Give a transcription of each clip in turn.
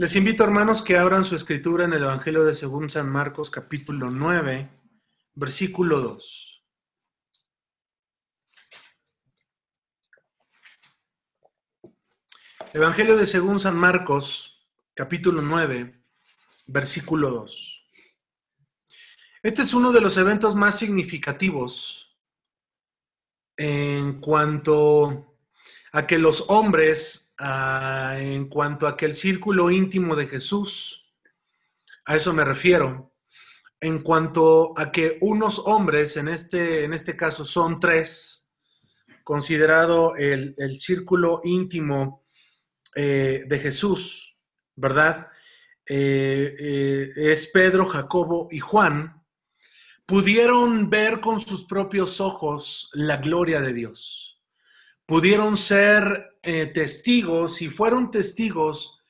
Les invito, hermanos, que abran su escritura en el Evangelio de según San Marcos, capítulo 9, versículo 2. Evangelio de según San Marcos, capítulo 9, versículo 2. Este es uno de los eventos más significativos en cuanto a que los hombres Ah, en cuanto a que el círculo íntimo de Jesús, a eso me refiero, en cuanto a que unos hombres, en este, en este caso son tres, considerado el, círculo íntimo eh, de Jesús, ¿verdad? Eh, eh, es Pedro, Jacobo y Juan, pudieron ver con sus propios ojos la gloria de Dios pudieron ser eh, testigos y fueron testigos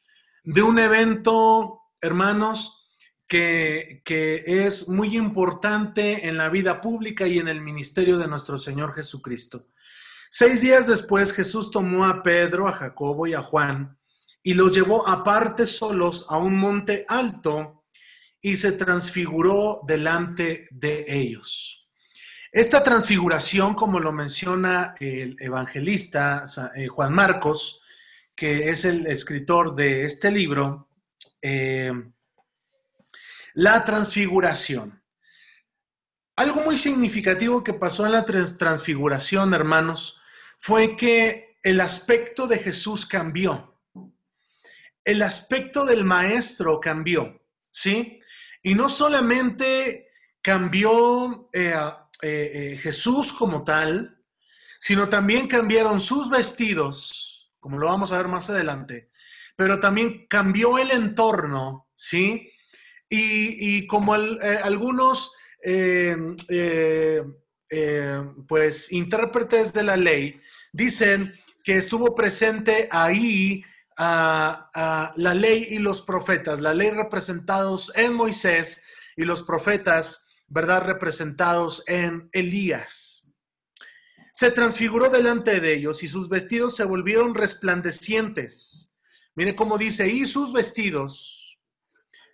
de un evento, hermanos, que, que, es muy importante en la vida pública y en el ministerio de nuestro Señor Jesucristo. Seis días después Jesús tomó a Pedro, a Jacobo y a Juan y los llevó aparte solos a un monte alto y se transfiguró delante de ellos. Esta transfiguración, como lo menciona el evangelista eh, Juan Marcos, que es el escritor de este libro, eh, la transfiguración. Algo muy significativo que pasó en la transfiguración, hermanos, fue que el aspecto de Jesús cambió. El aspecto del maestro cambió, ¿sí? Y no solamente cambió eh, eh, eh, Jesús como tal, sino también cambiaron sus vestidos, como lo vamos a ver más adelante, pero también cambió el entorno, ¿sí? Y, como eh, algunos, pues, intérpretes de la ley dicen que estuvo presente ahí a la ley y los profetas, la ley representados en Moisés y los profetas ¿verdad? Representados en Elías. Se transfiguró delante de ellos y sus vestidos se volvieron resplandecientes. Mire cómo dice, y sus vestidos,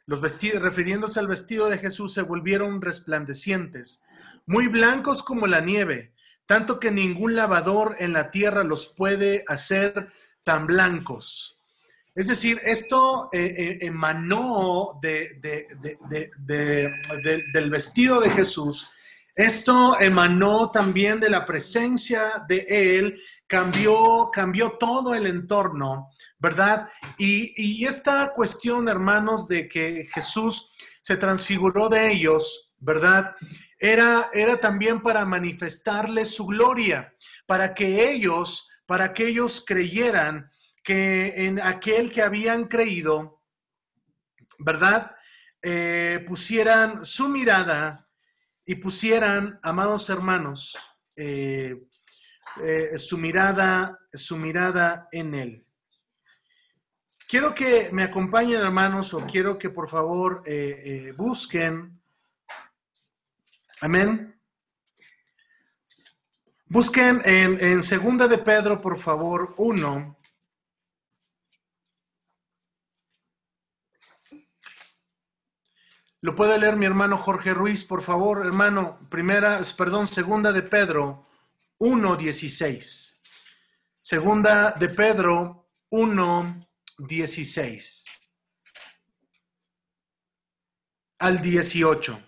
los vestidos, refiriéndose al vestido de Jesús, se volvieron resplandecientes, muy blancos como la nieve, tanto que ningún lavador en la tierra los puede hacer tan blancos. Es decir, esto eh, eh, emanó de, del vestido de Jesús. Esto emanó también de la presencia de Él, cambió, cambió todo el entorno, ¿verdad? Y, y esta cuestión, hermanos, de que Jesús se transfiguró de ellos, ¿verdad? Era, era también para manifestarles su gloria, para que ellos, para que ellos creyeran que en aquel que habían creído, ¿verdad? Eh, pusieran su mirada y pusieran, amados hermanos, eh, eh, su mirada, su mirada en él. Quiero que me acompañen, hermanos, o quiero que por favor busquen, amén. Busquen en, en Segunda de Pedro, por favor, uno. Lo puede leer mi hermano Jorge Ruiz, por favor, hermano. Primera, perdón, segunda de Pedro 1.16. Segunda de Pedro 1.16. Al 18.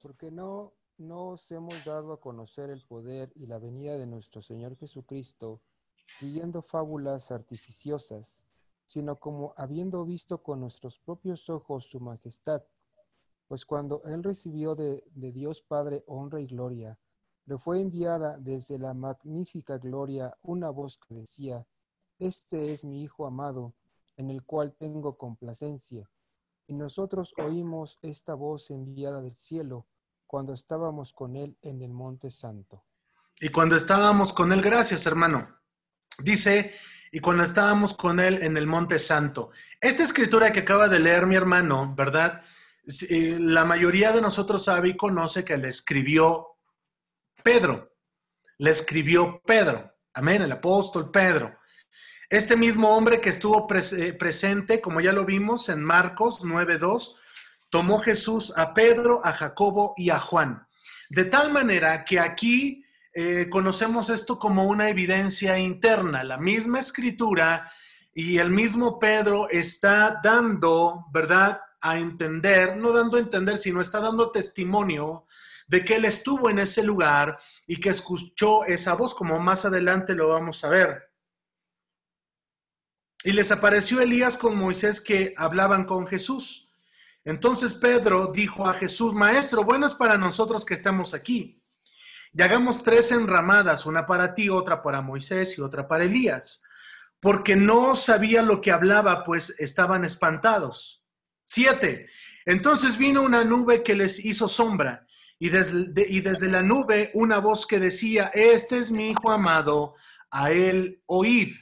Porque no no os hemos dado a conocer el poder y la venida de nuestro Señor Jesucristo siguiendo fábulas artificiosas, sino como habiendo visto con nuestros propios ojos su majestad. Pues cuando Él recibió de, Dios Padre honra y gloria, le fue enviada desde la magnífica gloria una voz que decía, Este es mi Hijo amado, en el cual tengo complacencia. Y nosotros oímos esta voz enviada del cielo, cuando estábamos con Él en el Monte Santo. Y cuando estábamos con Él, gracias hermano. Dice, y cuando estábamos con Él en el Monte Santo. Esta escritura que acaba de leer mi hermano, ¿verdad? La mayoría de nosotros sabe y conoce que le escribió Pedro. Le escribió Pedro. Amén, el apóstol Pedro. Este mismo hombre que estuvo eh, presente, como ya lo vimos en Marcos 9.2, tomó Jesús a Pedro, a Jacobo y a Juan. De tal manera que aquí eh, conocemos esto como una evidencia interna. La misma escritura y el mismo Pedro está dando, ¿verdad? A entender, no dando a entender, sino está dando testimonio de que él estuvo en ese lugar y que escuchó esa voz, como más adelante lo vamos a ver. Y les apareció Elías con Moisés que hablaban con Jesús. Entonces Pedro dijo a Jesús, Maestro, bueno es para nosotros que estamos aquí. Y hagamos tres enramadas, una para ti, otra para Moisés y otra para Elías porque no sabía lo que hablaba, pues estaban espantados. Siete. Entonces vino una nube que les hizo sombra, y desde, y desde la nube una voz que decía, este es mi Hijo amado, a él oíd.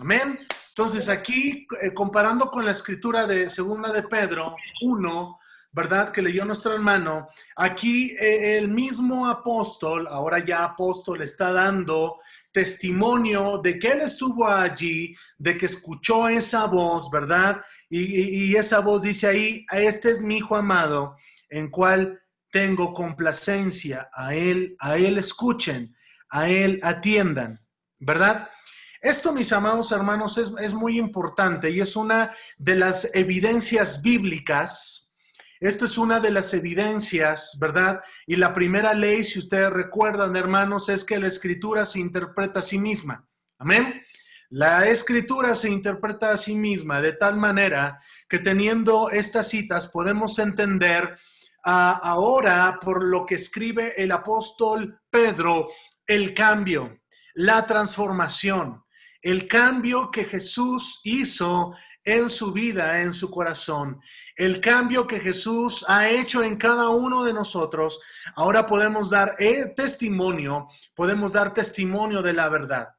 Amén. Entonces aquí, eh, comparando con la escritura de Segunda de Pedro 1, ¿verdad? Que leyó nuestro hermano. Aquí eh, el mismo apóstol, ahora ya apóstol, está dando testimonio de que él estuvo allí, de que escuchó esa voz, ¿verdad? Y, esa voz dice ahí, este es mi hijo amado, en cual tengo complacencia, a él, a él escuchen, a él atiendan, ¿verdad? Esto, mis amados hermanos, es, es muy importante y es una de las evidencias bíblicas, esto es una de las evidencias, ¿verdad? Y la primera ley, si ustedes recuerdan, hermanos, es que la escritura se interpreta a sí misma. Amén. La escritura se interpreta a sí misma de tal manera que teniendo estas citas podemos entender ah, ahora por lo que escribe el apóstol Pedro el cambio, la transformación, el cambio que Jesús hizo en su vida, en su corazón. El cambio que Jesús ha hecho en cada uno de nosotros, ahora podemos dar eh, testimonio, podemos dar testimonio de la verdad.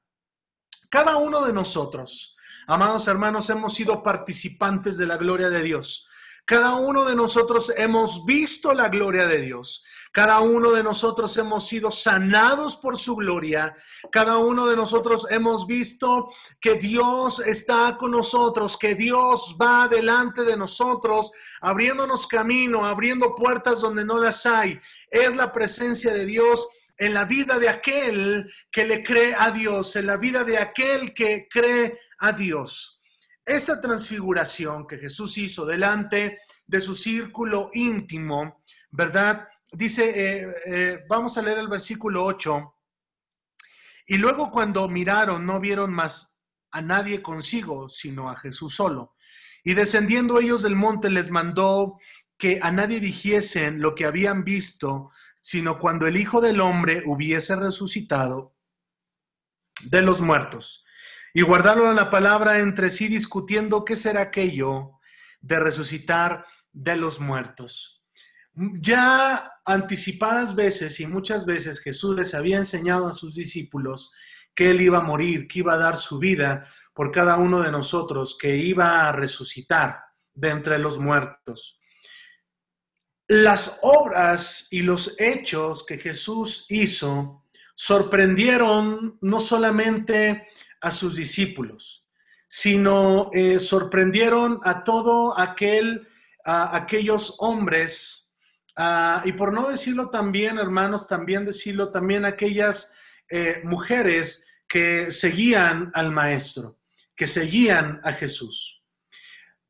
Cada uno de nosotros, amados hermanos, hemos sido participantes de la gloria de Dios. Cada uno de nosotros hemos visto la gloria de Dios. Cada uno de nosotros hemos sido sanados por su gloria. Cada uno de nosotros hemos visto que Dios está con nosotros, que Dios va delante de nosotros, abriéndonos camino, abriendo puertas donde no las hay. Es la presencia de Dios en la vida de aquel que le cree a Dios, en la vida de aquel que cree a Dios. Esta transfiguración que Jesús hizo delante de su círculo íntimo, ¿verdad? dice, eh, eh, vamos a leer el versículo 8. Y luego cuando miraron, no vieron más a nadie consigo, sino a Jesús solo. Y descendiendo ellos del monte, les mandó que a nadie dijesen lo que habían visto, sino cuando el Hijo del Hombre hubiese resucitado de los muertos. Y guardaron la palabra entre sí discutiendo qué será aquello de resucitar de los muertos. Ya anticipadas veces y muchas veces Jesús les había enseñado a sus discípulos que Él iba a morir, que iba a dar su vida por cada uno de nosotros, que iba a resucitar de entre los muertos. Las obras y los hechos que Jesús hizo sorprendieron no solamente a sus discípulos, sino eh, sorprendieron a todo aquel, a aquellos hombres Ah, y por no decirlo también, hermanos, también decirlo también aquellas eh, mujeres que seguían al Maestro, que seguían a Jesús.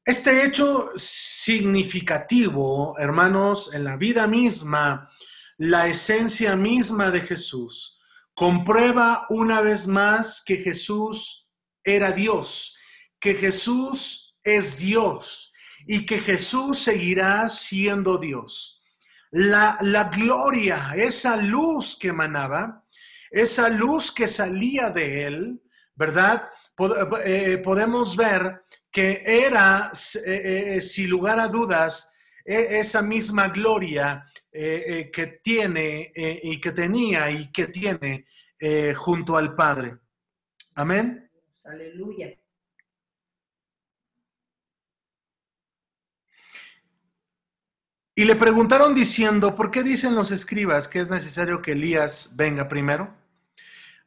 Este hecho significativo, hermanos, en la vida misma, la esencia misma de Jesús, comprueba una vez más que Jesús era Dios, que Jesús es Dios y que Jesús seguirá siendo Dios la, gloria, esa luz que emanaba, esa luz que salía de él, ¿verdad? Eh, podemos ver que era, eh, eh, sin lugar a dudas, e, esa misma gloria que tiene y que tenía y que tiene junto al Padre. Amén. Aleluya. Y le preguntaron diciendo, ¿por qué dicen los escribas que es necesario que Elías venga primero?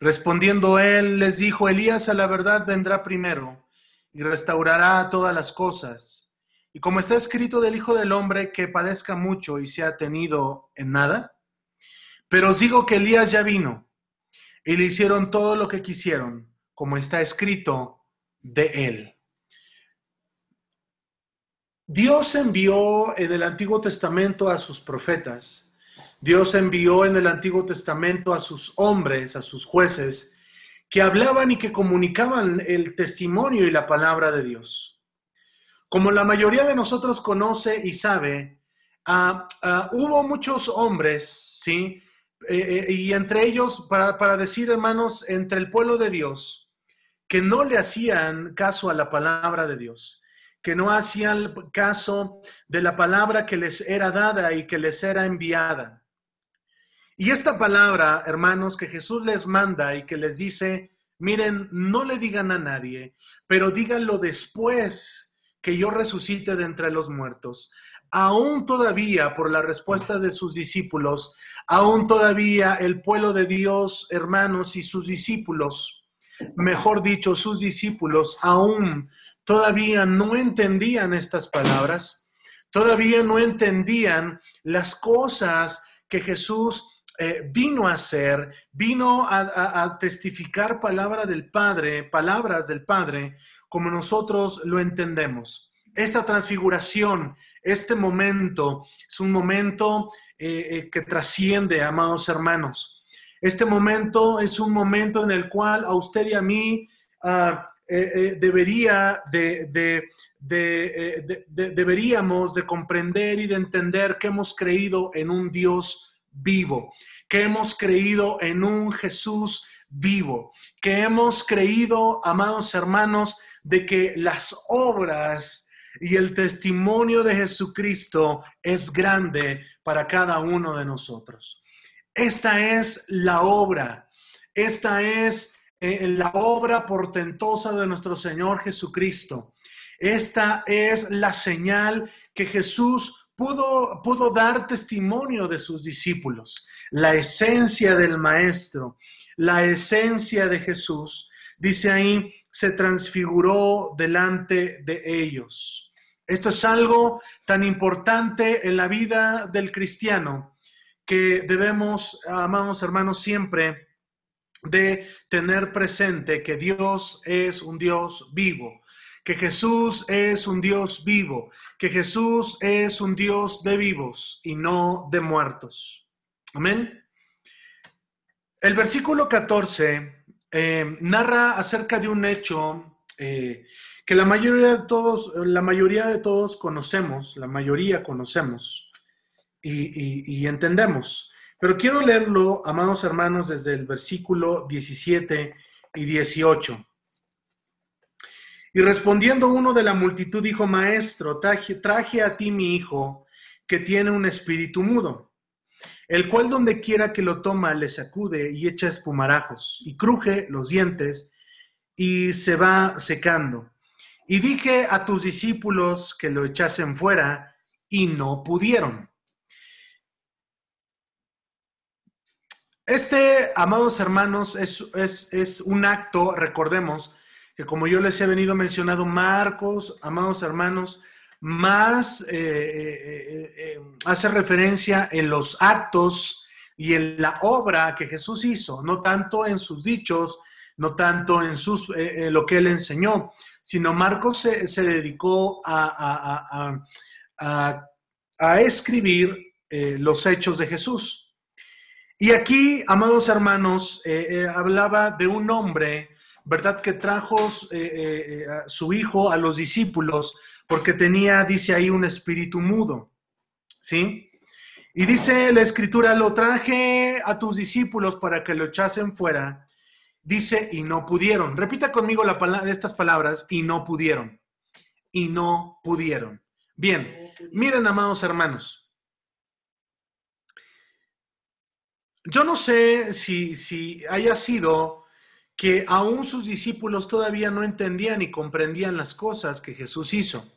Respondiendo él, les dijo, Elías a la verdad vendrá primero y restaurará todas las cosas. Y como está escrito del Hijo del Hombre, que padezca mucho y sea tenido en nada. Pero os digo que Elías ya vino y le hicieron todo lo que quisieron, como está escrito de él. Dios envió en el Antiguo Testamento a sus profetas. Dios envió en el Antiguo Testamento a sus hombres, a sus jueces, que hablaban y que comunicaban el testimonio y la palabra de Dios. Como la mayoría de nosotros conoce y sabe, ah, ah, hubo muchos hombres, ¿sí? Eh, eh, y entre ellos, para, para decir, hermanos, entre el pueblo de Dios, que no le hacían caso a la palabra de Dios que no hacían caso de la palabra que les era dada y que les era enviada. Y esta palabra, hermanos, que Jesús les manda y que les dice, miren, no le digan a nadie, pero díganlo después yo resucite de entre los muertos. Aún todavía, por la respuesta de sus discípulos, aún todavía el pueblo de Dios, hermanos, y sus discípulos, mejor dicho, sus discípulos, aún todavía no entendían estas palabras, todavía no entendían las cosas que Jesús eh, vino a hacer, vino a, testificar palabra del Padre, palabras del Padre, como nosotros lo entendemos. Esta transfiguración, este momento, es un momento eh, eh, que trasciende, amados hermanos. Este momento es un momento en el cual a usted y a mí eh, debería de, de, deberíamos de comprender y de entender que hemos creído en un Dios vivo, que hemos creído en un Jesús vivo, que hemos creído, amados hermanos, de que las obras y el testimonio de Jesucristo es grande para cada uno de nosotros. Esta es la obra, esta es en la obra portentosa de nuestro Señor Jesucristo. Esta es la señal que Jesús pudo, pudo dar testimonio de sus discípulos. La esencia del Maestro, la esencia de Jesús, dice ahí, se transfiguró delante de ellos. Esto es algo tan importante en la vida del cristiano que debemos, amados hermanos, siempre de tener presente que Dios es un Dios vivo, que Jesús es un Dios vivo, que Jesús es un Dios de vivos y no de muertos. Amén. El versículo 14 eh, narra acerca de un hecho eh, que la mayoría de todos, la mayoría de todos conocemos, la mayoría conocemos y entendemos. Pero quiero leerlo, amados hermanos, desde el versículo 17 y 18. Y respondiendo uno de la multitud dijo, Maestro, traje, a ti mi hijo, que tiene un espíritu mudo, el cual donde quiera que lo toma le sacude y echa espumarajos, y cruje los dientes, y se va secando. Y dije a tus discípulos que lo echasen fuera, y no pudieron. Este, amados hermanos, es, un acto, recordemos, que como yo les he venido mencionando, Marcos, amados hermanos, más eh, eh, eh, hace referencia en los actos y en la obra que Jesús hizo, no tanto en sus dichos, no tanto en sus, lo que él enseñó, sino Marcos se, dedicó a, a escribir los hechos de Jesús. Y aquí, amados hermanos, hablaba de un hombre, ¿verdad? Que trajo eh, a su hijo a los discípulos porque tenía, dice ahí, un espíritu mudo. ¿Sí? Y dice la escritura, lo traje a tus discípulos para que lo echasen fuera. Dice, y no pudieron. Repita conmigo la estas palabras, y no pudieron. Y no pudieron. Bien, miren, amados hermanos. Yo no sé si, si haya sido que aún sus discípulos todavía no entendían y comprendían las cosas que Jesús hizo.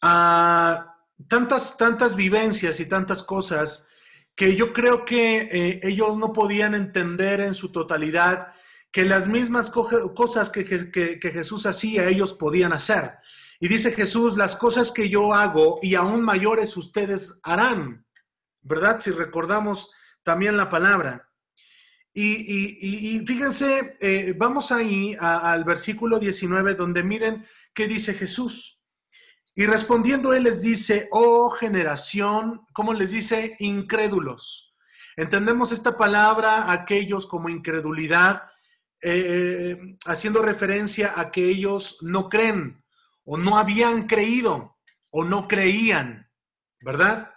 Ah, tantas, tantas vivencias y tantas cosas que yo creo que eh, ellos no podían entender en su totalidad que las mismas cosas que, que, Jesús hacía, ellos podían hacer. Y dice Jesús, las cosas que yo hago y aún mayores ustedes harán, ¿verdad? Si recordamos también la palabra. Y, fíjense, eh, vamos ahí al versículo 19, donde miren qué dice Jesús. Y respondiendo él les dice, oh generación, ¿cómo les dice? Incrédulos. Entendemos esta palabra, aquellos como incredulidad, eh, haciendo referencia a que ellos no creen o no habían creído o no creían, ¿verdad?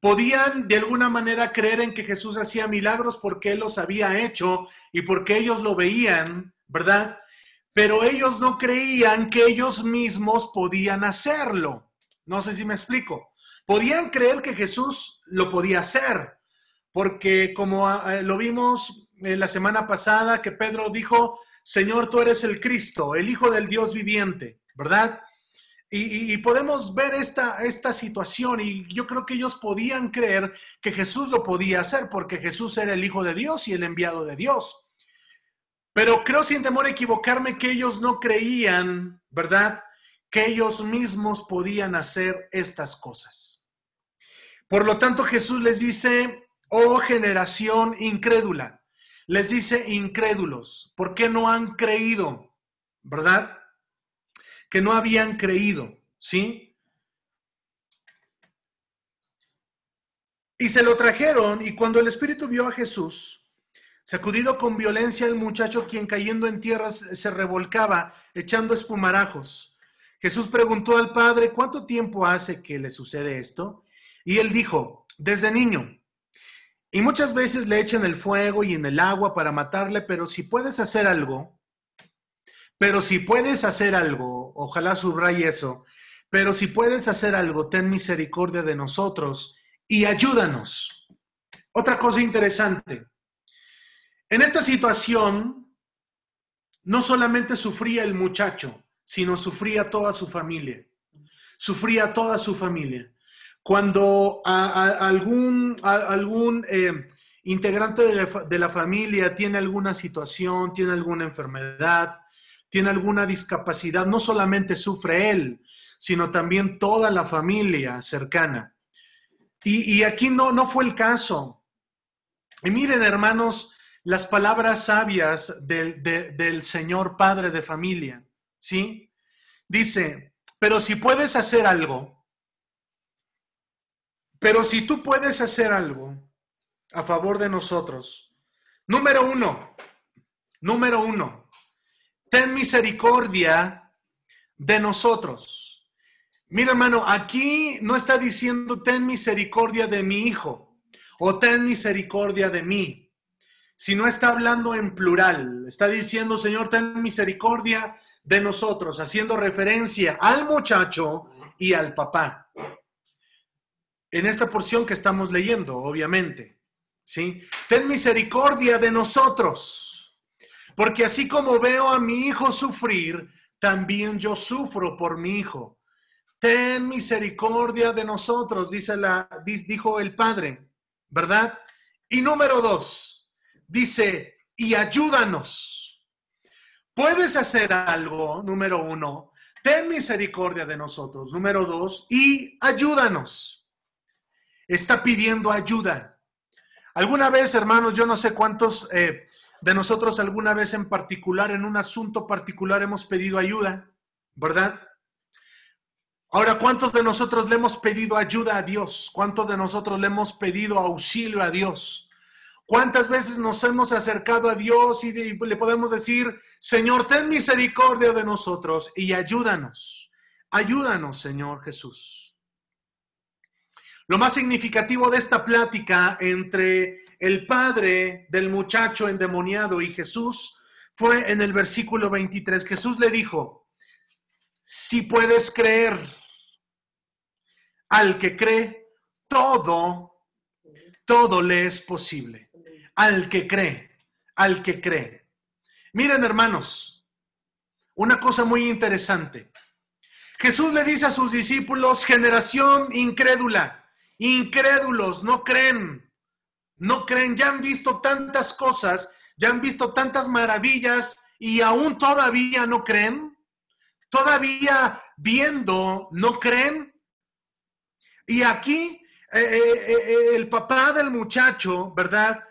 Podían de alguna manera creer en que Jesús hacía milagros porque él los había hecho y porque ellos lo veían, ¿verdad? pero ellos no creían que ellos mismos podían hacerlo. No sé si me explico. Podían creer que Jesús lo podía hacer, porque como ah, eh, lo vimos eh, la semana pasada, que Pedro dijo, Señor, tú eres el Cristo, el Hijo del Dios viviente, ¿verdad? Y, podemos ver esta, esta situación y yo creo que ellos podían creer que Jesús lo podía hacer porque Jesús era el Hijo de Dios y el enviado de Dios. Pero creo sin temor a equivocarme que ellos no creían, ¿verdad? Que ellos mismos podían hacer estas cosas. Por lo tanto, Jesús les dice, oh generación incrédula, les dice incrédulos, ¿por qué no han creído? ¿Verdad? Que no habían creído, ¿sí? Y se lo trajeron y cuando el Espíritu vio a Jesús, Sacudido con violencia el muchacho, quien cayendo en tierra se revolcaba, echando espumarajos. Jesús preguntó al padre, ¿cuánto tiempo hace que le sucede esto? Y él dijo, desde niño. Y muchas veces le echan el fuego y en el agua para matarle, pero si puedes hacer algo, pero si puedes hacer algo, ojalá subraye eso, pero si puedes hacer algo, ten misericordia de nosotros y ayúdanos. Otra cosa interesante, en esta situación, no solamente sufría el muchacho, sino sufría toda su familia. Sufría toda su familia. Cuando algún, algún eh, integrante de la, familia tiene alguna situación, tiene alguna enfermedad, tiene alguna discapacidad, no solamente sufre él, sino también toda la familia cercana. Y, aquí no, no fue el caso. Y miren, hermanos, las palabras sabias del, Señor Padre de familia, ¿sí? Dice, pero si puedes hacer algo, pero si tú puedes hacer algo a favor de nosotros, número uno, número uno, ten misericordia de nosotros. Mira, hermano, aquí no está diciendo ten misericordia de mi hijo o ten misericordia de mí si no está hablando en plural, está diciendo, Señor, ten misericordia de nosotros, haciendo referencia al muchacho y al papá. En esta porción que estamos leyendo, obviamente, ¿sí? Ten misericordia de nosotros, porque así como veo a mi hijo sufrir, también yo sufro por mi hijo. Ten misericordia de nosotros, dice la, dijo el Padre, ¿verdad? Y número dos, dice, y ayúdanos. Puedes hacer algo, número uno, ten misericordia de nosotros, número dos, y ayúdanos. Está pidiendo ayuda. Alguna vez, hermanos, yo no sé cuántos eh, de nosotros alguna vez en particular, en un asunto particular, hemos pedido ayuda, ¿verdad? Ahora, ¿cuántos de nosotros le hemos pedido ayuda a Dios? ¿Cuántos de nosotros le hemos pedido auxilio a Dios? ¿Cuántas veces nos hemos acercado a Dios y le podemos decir, Señor, ten misericordia de nosotros y ayúdanos? Ayúdanos, Señor Jesús. Lo más significativo de esta plática entre el padre del muchacho endemoniado y Jesús fue en el versículo 23. Jesús le dijo, si puedes creer, al que cree, todo, todo le es posible al que cree, al que cree. Miren hermanos, una cosa muy interesante. Jesús le dice a sus discípulos, generación incrédula, incrédulos, no creen, no creen, ya han visto tantas cosas, ya han visto tantas maravillas y aún todavía no creen. Todavía viendo, no creen. Y aquí eh, eh, eh, el papá del muchacho, ¿verdad?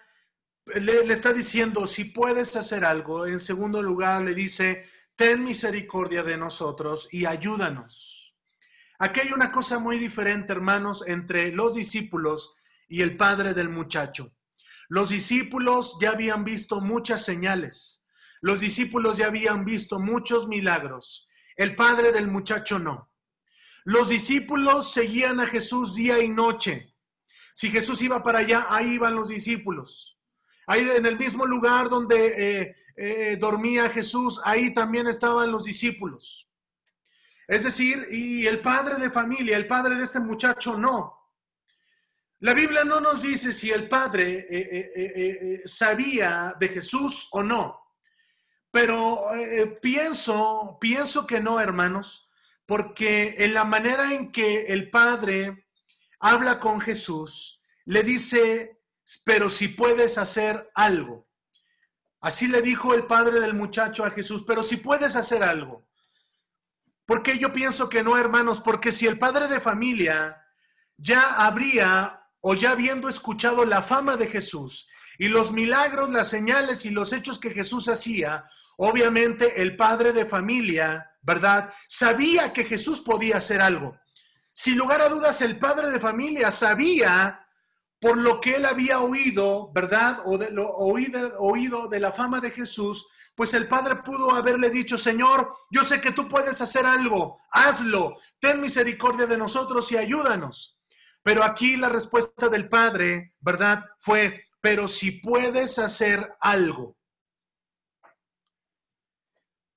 Le, le, está diciendo, si puedes hacer algo. En segundo lugar, le dice, ten misericordia de nosotros y ayúdanos. Aquí hay una cosa muy diferente, hermanos, entre los discípulos y el padre del muchacho. Los discípulos ya habían visto muchas señales. Los discípulos ya habían visto muchos milagros. El padre del muchacho no. Los discípulos seguían a Jesús día y noche. Si Jesús iba para allá, ahí iban los discípulos. Ahí en el mismo lugar donde eh, eh, dormía Jesús, ahí también estaban los discípulos. Es decir, y el padre de familia, el padre de este muchacho, no. La Biblia no nos dice si el padre eh, sabía de Jesús o no. Pero pienso, pienso que no, hermanos, porque en la manera en que el padre habla con Jesús, le dice, pero si puedes hacer algo. Así le dijo el padre del muchacho a Jesús, pero si puedes hacer algo. Porque yo pienso que no, hermanos, porque si el padre de familia ya habría o ya habiendo escuchado la fama de Jesús y los milagros, las señales y los hechos que Jesús hacía, obviamente el padre de familia, ¿verdad? Sabía que Jesús podía hacer algo. Sin lugar a dudas, el padre de familia sabía por lo que él había oído, ¿verdad? O de lo oído, oído de la fama de Jesús, pues el Padre pudo haberle dicho, Señor, yo sé que tú puedes hacer algo, hazlo, ten misericordia de nosotros y ayúdanos. Pero aquí la respuesta del Padre, ¿verdad? Fue, pero si puedes hacer algo.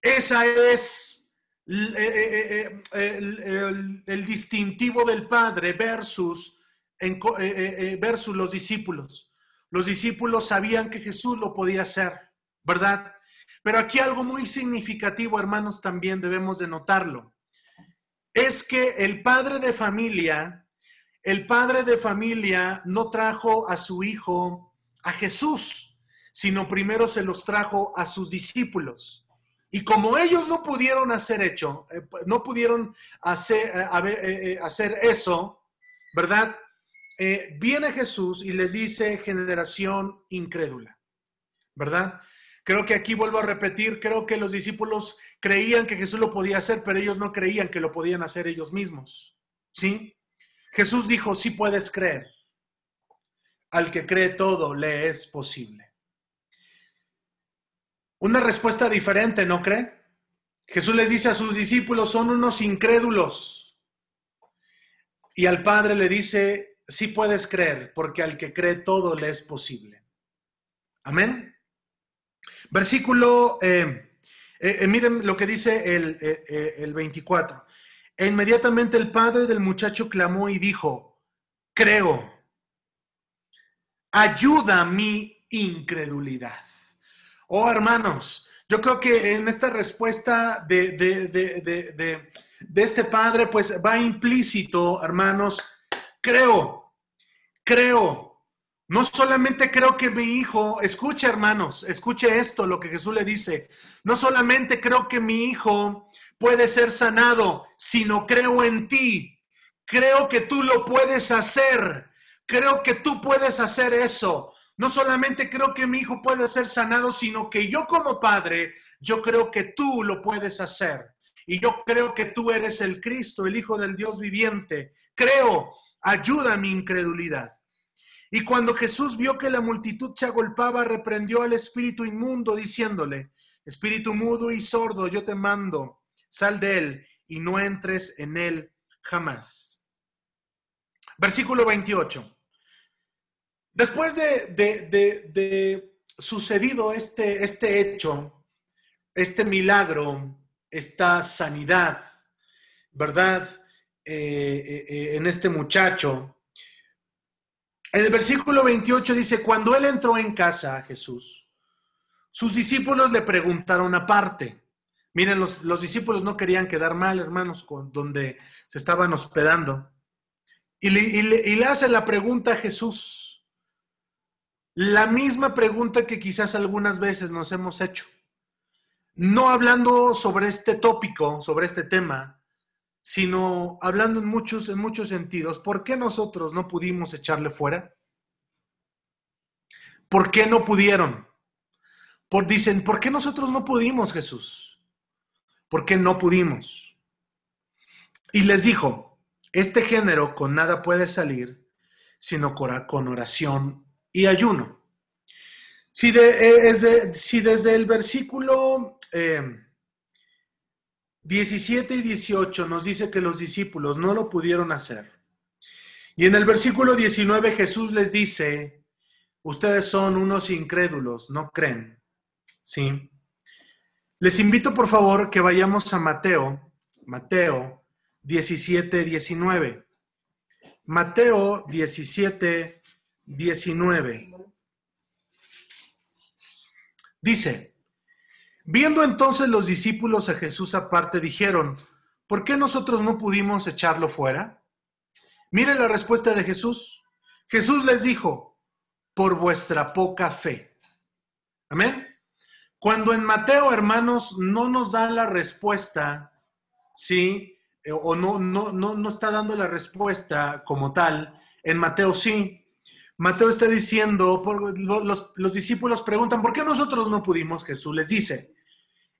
Esa es el, eh, eh, eh, distintivo del Padre versus versus los discípulos. Los discípulos sabían que Jesús lo podía hacer, ¿verdad? Pero aquí algo muy significativo, hermanos, también debemos de notarlo. Es que el padre de familia, el padre de familia no trajo a su hijo a Jesús, sino primero se los trajo a sus discípulos. Y como ellos no pudieron hacer hecho, no pudieron hacer, hacer eso, ¿verdad? Eh, viene Jesús y les dice generación incrédula, ¿verdad? Creo que aquí vuelvo a repetir, creo que los discípulos creían que Jesús lo podía hacer, pero ellos no creían que lo podían hacer ellos mismos, ¿sí? Jesús dijo, sí puedes creer. Al que cree todo le es posible. Una respuesta diferente, ¿no cree? Jesús les dice a sus discípulos, son unos incrédulos. Y al Padre le dice, sí puedes creer, porque al que cree todo le es posible. Amén. Versículo, eh, eh, eh, miren lo que dice el, el 24. E inmediatamente el padre del muchacho clamó y dijo, creo, ayuda mi incredulidad. Oh hermanos, yo creo que en esta respuesta de, de, de, de este padre, pues va implícito, hermanos, creo, creo. No solamente creo que mi hijo, escuche hermanos, escuche esto, lo que Jesús le dice. No solamente creo que mi hijo puede ser sanado, sino creo en ti. Creo que tú lo puedes hacer. Creo que tú puedes hacer eso. No solamente creo que mi hijo puede ser sanado, sino que yo como padre, yo creo que tú lo puedes hacer. Y yo creo que tú eres el Cristo, el Hijo del Dios viviente. Creo, ayuda a mi incredulidad. Y cuando Jesús vio que la multitud se agolpaba, reprendió al espíritu inmundo, diciéndole, Espíritu mudo y sordo, yo te mando, sal de él y no entres en él jamás. Versículo 28. Después de, sucedido este, este hecho, este milagro, esta sanidad, ¿verdad? Eh, eh, eh, en este muchacho, el versículo 28 dice, cuando él entró en casa, Jesús, sus discípulos le preguntaron aparte, Miren, los, los discípulos no querían quedar mal, hermanos, con donde se estaban hospedando. Y le, y y le hace la pregunta a Jesús. La misma pregunta que quizás algunas veces nos hemos hecho. No hablando sobre este tópico, sobre este tema, sino hablando en muchos, en muchos sentidos. ¿Por qué nosotros no pudimos echarle fuera? ¿Por qué no pudieron? Por, dicen, ¿por qué nosotros no pudimos, Jesús? ¿Por qué no pudimos? Y les dijo, este género con nada puede salir, sino con oración y ayuno. Si, de, eh, es de, si desde el versículo eh, 17 y 18 nos dice que los discípulos no lo pudieron hacer, y en el versículo 19 Jesús les dice, ustedes son unos incrédulos, no creen. ¿Sí? Les invito por favor que vayamos a Mateo, Mateo 17, 19. Mateo 17, 19. Dice, viendo entonces los discípulos a Jesús aparte, dijeron, ¿por qué nosotros no pudimos echarlo fuera? Mire la respuesta de Jesús. Jesús les dijo, por vuestra poca fe. Amén. Cuando en Mateo, hermanos, no nos dan la respuesta, ¿sí? Eh, o no, no, no, no está dando la respuesta como tal, en Mateo sí. Mateo está diciendo, los, los discípulos preguntan, ¿por qué nosotros no pudimos? Jesús les dice,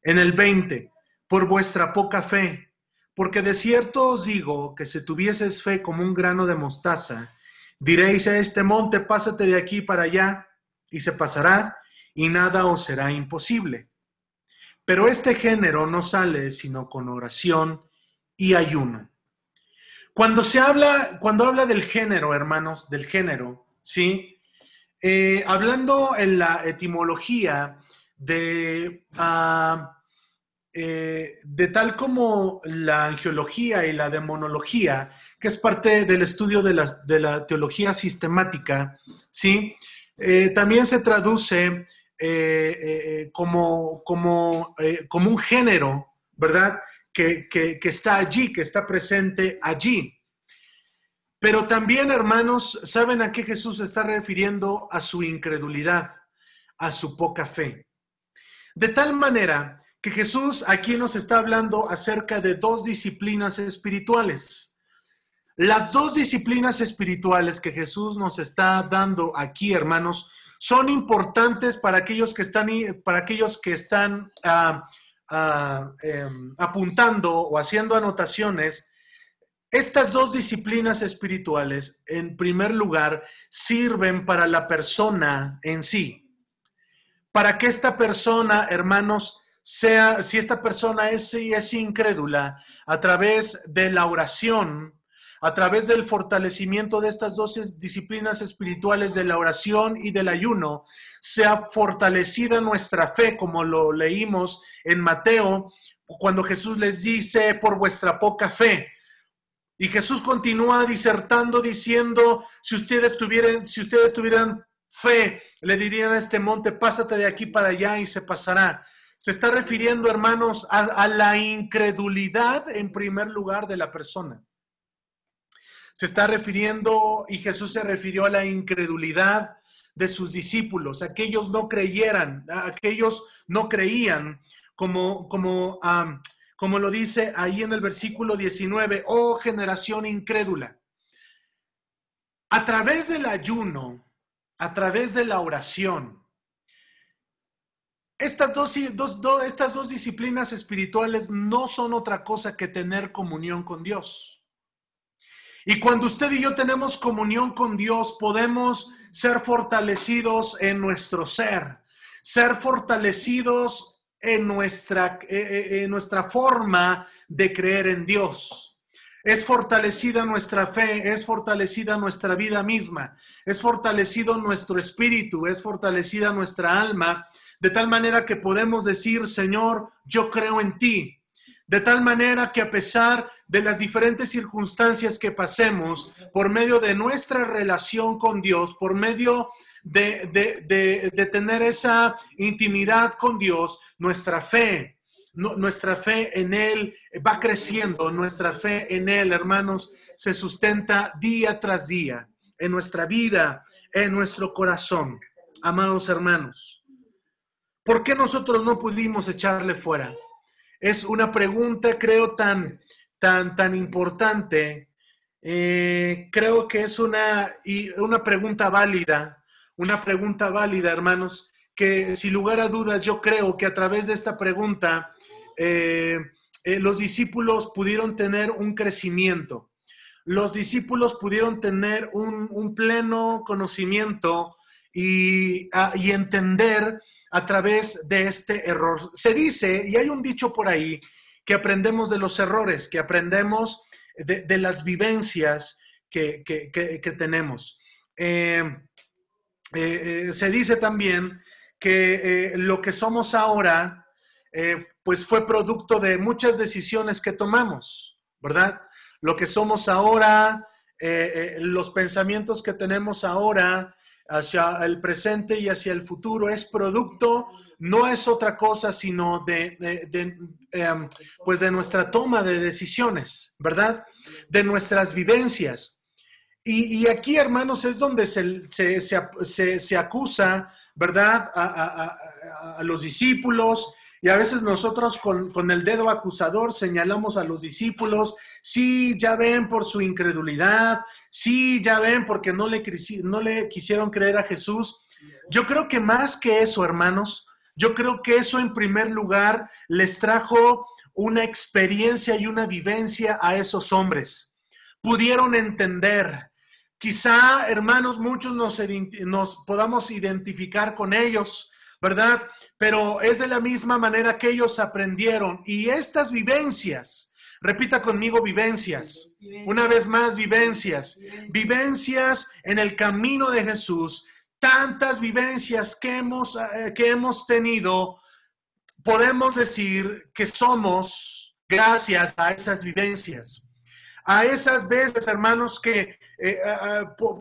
en el 20, por vuestra poca fe, porque de cierto os digo que si tuvieses fe como un grano de mostaza, diréis a este monte, pásate de aquí para allá, y se pasará, y nada os será imposible. Pero este género no sale sino con oración y ayuno. Cuando se habla, cuando habla del género, hermanos, del género, ¿sí? Eh, hablando en la etimología de, uh, eh, de tal como la angiología y la demonología, que es parte del estudio de la, de la teología sistemática, ¿sí? Eh, también se traduce eh, como, como, como un género, ¿verdad? Que, que, está allí, que está presente allí. Pero también, hermanos, ¿saben a qué Jesús está refiriendo? A su incredulidad, a su poca fe. De tal manera que Jesús aquí nos está hablando acerca de dos disciplinas espirituales. Las dos disciplinas espirituales que Jesús nos está dando aquí, hermanos, son importantes para aquellos que están, para aquellos que están uh, uh, eh, apuntando o haciendo anotaciones. Estas dos disciplinas espirituales, en primer lugar, sirven para la persona en sí. Para que esta persona, hermanos, sea, si esta persona es, es incrédula, a través de la oración, a través del fortalecimiento de estas dos disciplinas espirituales de la oración y del ayuno, sea fortalecida nuestra fe, como lo leímos en Mateo, cuando Jesús les dice, por vuestra poca fe. Y Jesús continúa disertando diciendo, si ustedes tuvieran, si ustedes tuvieran fe, le dirían a este monte, pásate de aquí para allá y se pasará. Se está refiriendo, hermanos, a, la incredulidad en primer lugar de la persona se está refiriendo y Jesús se refirió a la incredulidad de sus discípulos. Aquellos no creyeran, aquellos no creían, como, como, como lo dice ahí en el versículo 19, oh generación incrédula. A través del ayuno, a través de la oración, estas dos, disciplinas espirituales no son otra cosa que tener comunión con Dios. Y cuando usted y yo tenemos comunión con Dios, podemos ser fortalecidos en nuestro ser, ser fortalecidos en nuestra, eh, eh, en nuestra forma de creer en Dios. Es fortalecida nuestra fe, es fortalecida nuestra vida misma, es fortalecido nuestro espíritu, es fortalecida nuestra alma, de tal manera que podemos decir, Señor, yo creo en ti, de tal manera que a pesar de las diferentes circunstancias que pasemos, por medio de nuestra relación con Dios, por medio de, de, de, tener esa intimidad con Dios, nuestra fe nuestra fe en Él va creciendo, nuestra fe en Él, hermanos, se sustenta día tras día en nuestra vida, en nuestro corazón. Amados hermanos, ¿por qué nosotros no pudimos echarle fuera? Es una pregunta, creo, tan, tan, tan importante. Eh, creo que es una, una pregunta válida, una pregunta válida, hermanos, que sin lugar a dudas yo creo que a través de esta pregunta eh, eh, los discípulos pudieron tener un crecimiento. Los discípulos pudieron tener un, pleno conocimiento y, y, entender a través de este error. Se dice, y hay un dicho por ahí, que aprendemos de los errores, que aprendemos de, las vivencias que, tenemos. Eh, se dice también que eh, lo que somos ahora, eh, pues fue producto de muchas decisiones que tomamos, ¿verdad? Lo que somos ahora, eh, los pensamientos que tenemos ahora hacia el presente y hacia el futuro es producto, no es otra cosa sino de, em, pues de nuestra toma de decisiones, ¿verdad? De nuestras vivencias. Y, aquí, hermanos, es donde se, se, se acusa ¿verdad? A, los discípulos. Y a veces nosotros con, el dedo acusador señalamos a los discípulos, sí, ya ven por su incredulidad, sí, ya ven porque no le, no le quisieron creer a Jesús. Yo creo que más que eso, hermanos, yo creo que eso en primer lugar les trajo una experiencia y una vivencia a esos hombres. Pudieron entender, Quizá, hermanos, muchos nos, podamos identificar con ellos, ¿verdad? Pero es de la misma manera que ellos aprendieron. Y estas vivencias, repita conmigo vivencias, una vez más vivencias, vivencias en el camino de Jesús, tantas vivencias que hemos, eh, que hemos tenido, podemos decir que somos gracias a esas vivencias a esas veces, hermanos, que eh,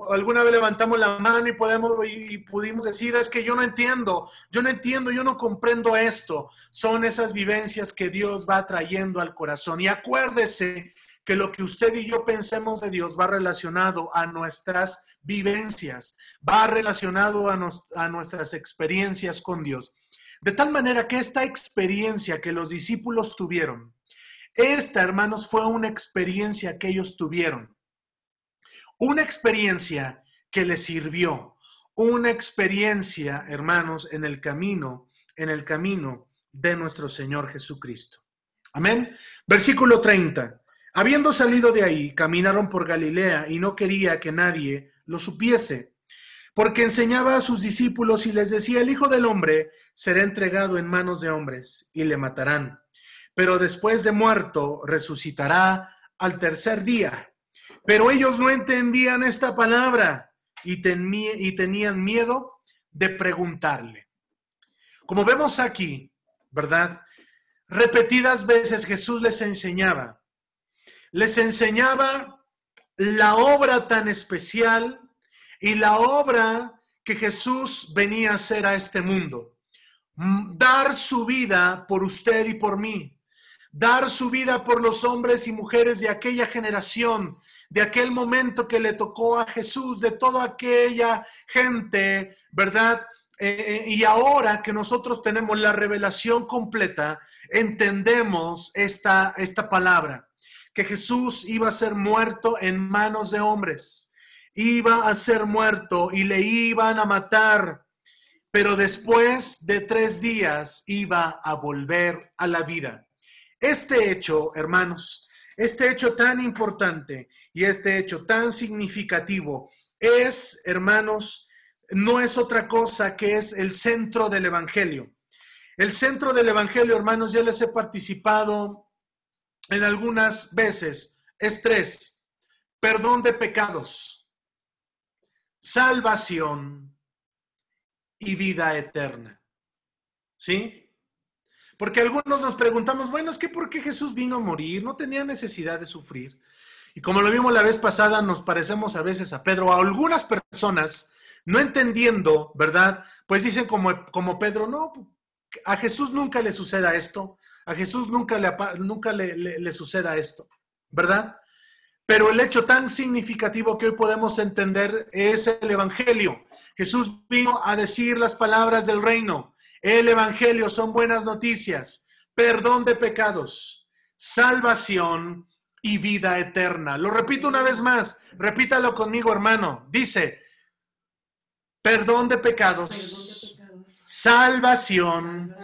alguna vez levantamos la mano y podemos y pudimos decir, es que yo no entiendo, yo no entiendo, yo no comprendo esto. Son esas vivencias que Dios va trayendo al corazón. Y acuérdese que lo que usted y yo pensemos de Dios va relacionado a nuestras vivencias, va relacionado a, a nuestras experiencias con Dios. De tal manera que esta experiencia que los discípulos tuvieron, esta, hermanos, fue una experiencia que ellos tuvieron. Una experiencia que les sirvió. Una experiencia, hermanos, en el camino, en el camino de nuestro Señor Jesucristo. Amén. Versículo 30. Habiendo salido de ahí, caminaron por Galilea y no quería que nadie lo supiese, porque enseñaba a sus discípulos y les decía, el Hijo del Hombre será entregado en manos de hombres y le matarán pero después de muerto resucitará al tercer día. Pero ellos no entendían esta palabra y, y tenían miedo de preguntarle. Como vemos aquí, ¿verdad? Repetidas veces Jesús les enseñaba. Les enseñaba la obra tan especial y la obra que Jesús venía a hacer a este mundo. Dar su vida por usted y por mí dar su vida por los hombres y mujeres de aquella generación, de aquel momento que le tocó a Jesús, de toda aquella gente, ¿verdad? Eh, eh, y ahora que nosotros tenemos la revelación completa, entendemos esta, esta palabra, que Jesús iba a ser muerto en manos de hombres, iba a ser muerto y le iban a matar, pero después de tres días iba a volver a la vida. Este hecho, hermanos, este hecho tan importante y este hecho tan significativo es, hermanos, no es otra cosa que es el centro del Evangelio. El centro del Evangelio, hermanos, ya les he participado en algunas veces. Es tres. Perdón de pecados, salvación y vida eterna. ¿Sí? Porque algunos nos preguntamos, bueno, es que ¿por qué Jesús vino a morir? No tenía necesidad de sufrir. Y como lo vimos la vez pasada, nos parecemos a veces a Pedro, a algunas personas, no entendiendo, ¿verdad? Pues dicen como, como Pedro, no, a Jesús nunca le suceda esto, A Jesús nunca le, nunca le, le suceda esto, ¿verdad? Pero el hecho tan significativo que hoy podemos entender es el Evangelio. Jesús vino a decir las palabras del reino. El Evangelio son buenas noticias, perdón de pecados, salvación y vida eterna. Lo repito una vez más, repítalo conmigo hermano. Dice, perdón de pecados, salvación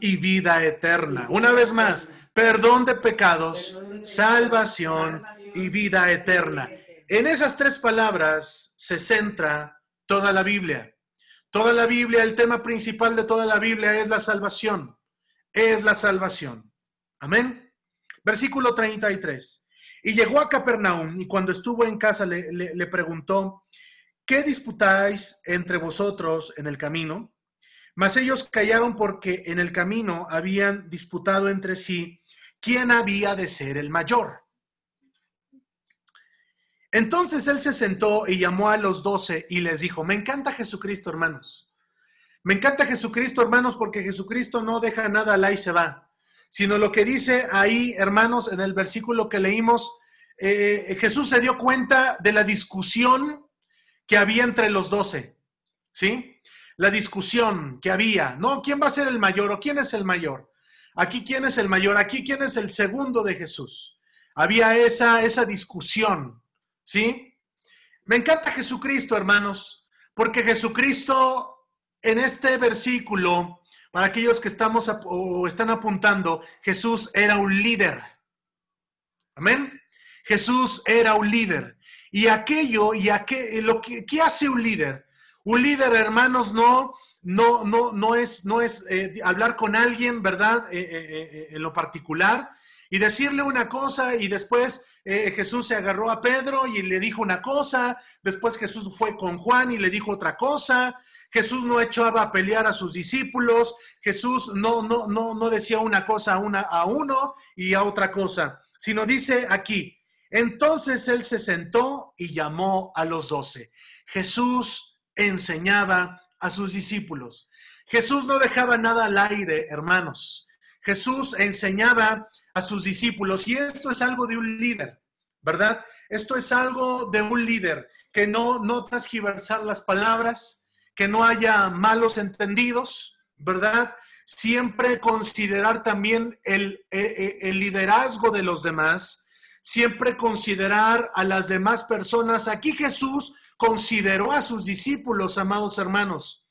y vida eterna. Una vez más, perdón de pecados, salvación y vida eterna. En esas tres palabras se centra toda la Biblia. Toda la Biblia, el tema principal de toda la Biblia es la salvación. Es la salvación. Amén. Versículo 33. Y llegó a Capernaum y cuando estuvo en casa le, le preguntó, ¿qué disputáis entre vosotros en el camino? Mas ellos callaron porque en el camino habían disputado entre sí quién había de ser el mayor. Entonces él se sentó y llamó a los doce y les dijo, me encanta Jesucristo, hermanos. Me encanta Jesucristo, hermanos, porque Jesucristo no deja nada al ahí se va, sino lo que dice ahí, hermanos, en el versículo que leímos, eh, Jesús se dio cuenta de la discusión que había entre los doce, ¿sí? La discusión que había, ¿no? ¿Quién va a ser el mayor o quién es el mayor? Aquí, ¿quién es el mayor? Aquí, ¿quién es el segundo de Jesús? Había esa, esa discusión. ¿Sí? Me encanta Jesucristo, hermanos, porque Jesucristo en este versículo, para aquellos que estamos o están apuntando, Jesús era un líder. Amén. Jesús era un líder. Y aquello, y aquel, lo que ¿qué hace un líder? Un líder, hermanos, no, no, no, no es, no es eh, hablar con alguien, ¿verdad? Eh, eh, en lo particular, y decirle una cosa y después eh, Jesús se agarró a Pedro y le dijo una cosa, después Jesús fue con Juan y le dijo otra cosa, Jesús no echaba a pelear a sus discípulos, Jesús no, no, no, no decía una cosa a, una, a uno y a otra cosa, sino dice aquí, entonces él se sentó y llamó a los doce. Jesús enseñaba a sus discípulos. Jesús no dejaba nada al aire, hermanos. Jesús enseñaba a sus discípulos y esto es algo de un líder, ¿verdad? Esto es algo de un líder, que no, no transgiversar las palabras, que no haya malos entendidos, ¿verdad? Siempre considerar también el, el, el liderazgo de los demás, siempre considerar a las demás personas. Aquí Jesús consideró a sus discípulos, amados hermanos.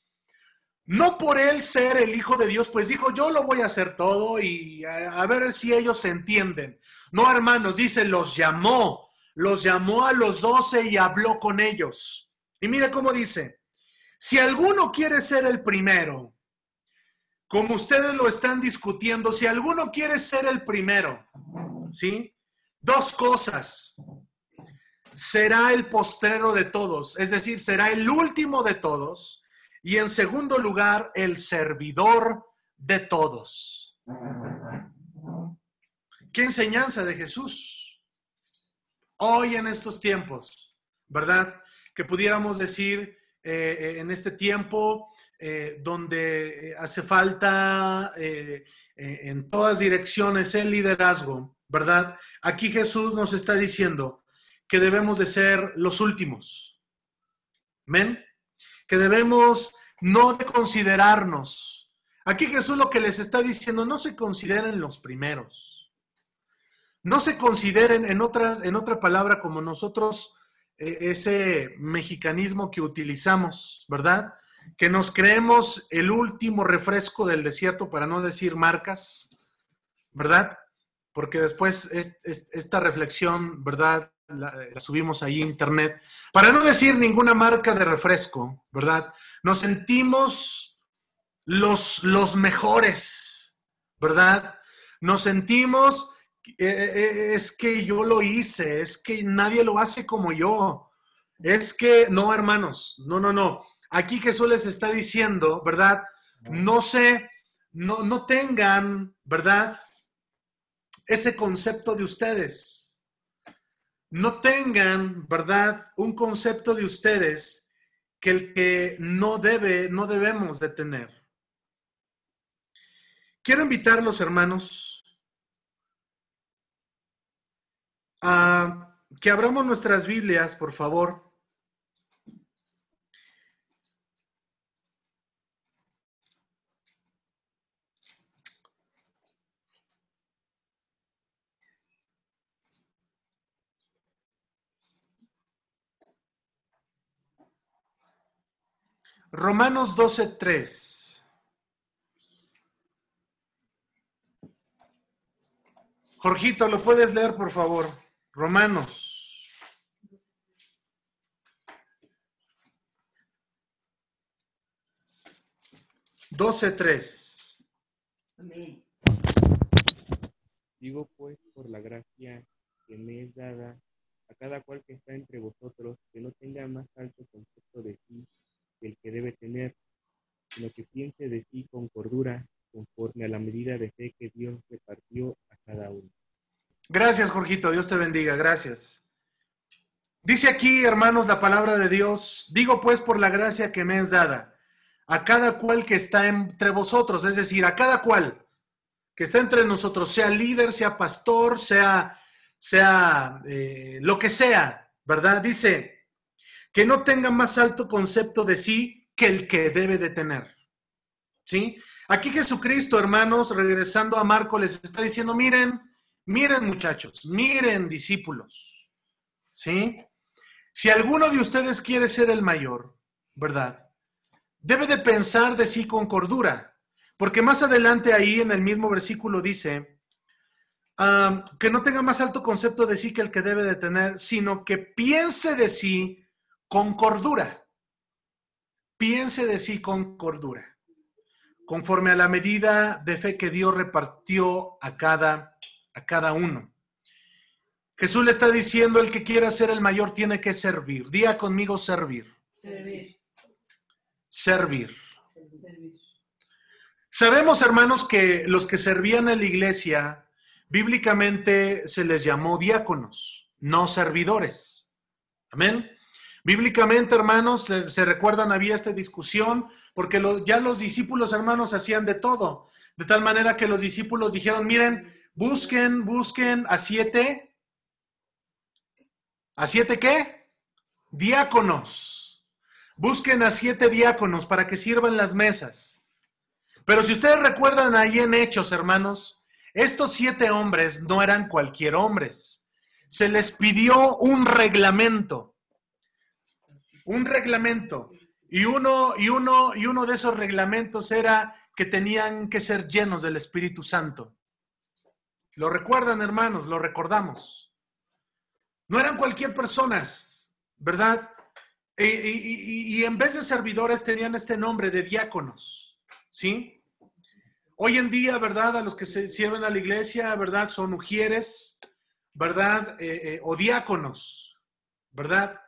No por él ser el Hijo de Dios, pues dijo, yo lo voy a hacer todo y a, ver si ellos se entienden. No, hermanos, dice, los llamó, los llamó a los doce y habló con ellos. Y mire cómo dice, si alguno quiere ser el primero, como ustedes lo están discutiendo, si alguno quiere ser el primero, ¿sí? Dos cosas. Será el postrero de todos, es decir, será el último de todos y en segundo lugar, el servidor de todos. ¿Qué enseñanza de Jesús? Hoy en estos tiempos, ¿verdad? Que pudiéramos decir eh, eh, en este tiempo eh, donde hace falta en todas direcciones el liderazgo, ¿verdad? Aquí Jesús nos está diciendo que debemos de ser los últimos. ¿Men? Que debemos no de considerarnos. Aquí Jesús lo que les está diciendo, no se consideren los primeros. No se consideren, en, otras, en otra palabra, como nosotros, eh, ese mexicanismo que utilizamos, ¿verdad? Que nos creemos el último refresco del desierto, para no decir marcas, ¿verdad? Porque después esta reflexión, ¿verdad? La, subimos ahí a internet, para no decir ninguna marca de refresco, ¿verdad? Nos sentimos los, los mejores, ¿verdad? Nos sentimos, eh, eh, eh, es que yo lo hice, es que nadie lo hace como yo, es que, no, hermanos, no, no, no. Aquí Jesús les está diciendo, ¿verdad? No sé, no, no tengan, ¿verdad? Ese concepto de ustedes no tengan, ¿verdad?, un concepto de ustedes que el que no debe, no debemos de tener. Quiero invitar a los hermanos a que abramos nuestras Biblias, por favor. Romanos 12:3. Jorgito, ¿lo puedes leer, por favor? Romanos. Doce tres. Amén. Digo pues por la gracia que me es dada a cada cual que está entre vosotros, que no tenga más alto concepto de sí el que debe tener, sino que piense de sí con cordura, conforme a la medida de fe que Dios repartió a cada uno. Gracias, Jorgito. Dios te bendiga. Gracias. Dice aquí, hermanos, la palabra de Dios. Digo pues por la gracia que me es dada a cada cual que está entre vosotros, es decir, a cada cual que está entre nosotros, sea líder, sea pastor, sea, sea eh, lo que sea, ¿verdad? Dice que no tenga más alto concepto de sí que el que debe de tener. ¿Sí? Aquí Jesucristo, hermanos, regresando a Marco, les está diciendo, miren, miren muchachos, miren discípulos, ¿sí? Si alguno de ustedes quiere ser el mayor, ¿verdad? Debe de pensar de sí con cordura, porque más adelante ahí en el mismo versículo dice ah, que no tenga más alto concepto de sí que el que debe de tener, sino que piense de sí con cordura. Piense de sí con cordura, conforme a la medida de fe que Dios repartió a cada, a cada uno. Jesús le está diciendo, el que quiera ser el mayor tiene que servir. Día conmigo servir. Servir. Servir. Servir. Sabemos, hermanos, que los que servían en la iglesia, bíblicamente se les llamó diáconos, no servidores. Amén. Bíblicamente, hermanos, se, recuerdan, había esta discusión, porque ya los discípulos, hermanos, hacían de todo. De tal manera que los discípulos dijeron, miren, busquen, busquen a siete. ¿A siete qué? Diáconos. Busquen a siete diáconos para que sirvan las mesas. Pero si ustedes recuerdan ahí en Hechos, hermanos, estos siete hombres no eran cualquier hombres. Se les pidió un reglamento. Un reglamento. Y uno, y uno, y uno de esos reglamentos era que tenían que ser llenos del Espíritu Santo. ¿Lo recuerdan, hermanos? Lo recordamos. No eran cualquier personas, ¿verdad? Y- y en vez de servidores tenían este nombre de diáconos, ¿sí? Hoy en día, ¿verdad? A los que se sirven a la iglesia, ¿verdad? Son ujieres, ¿verdad? Eh, eh, o diáconos, ¿verdad?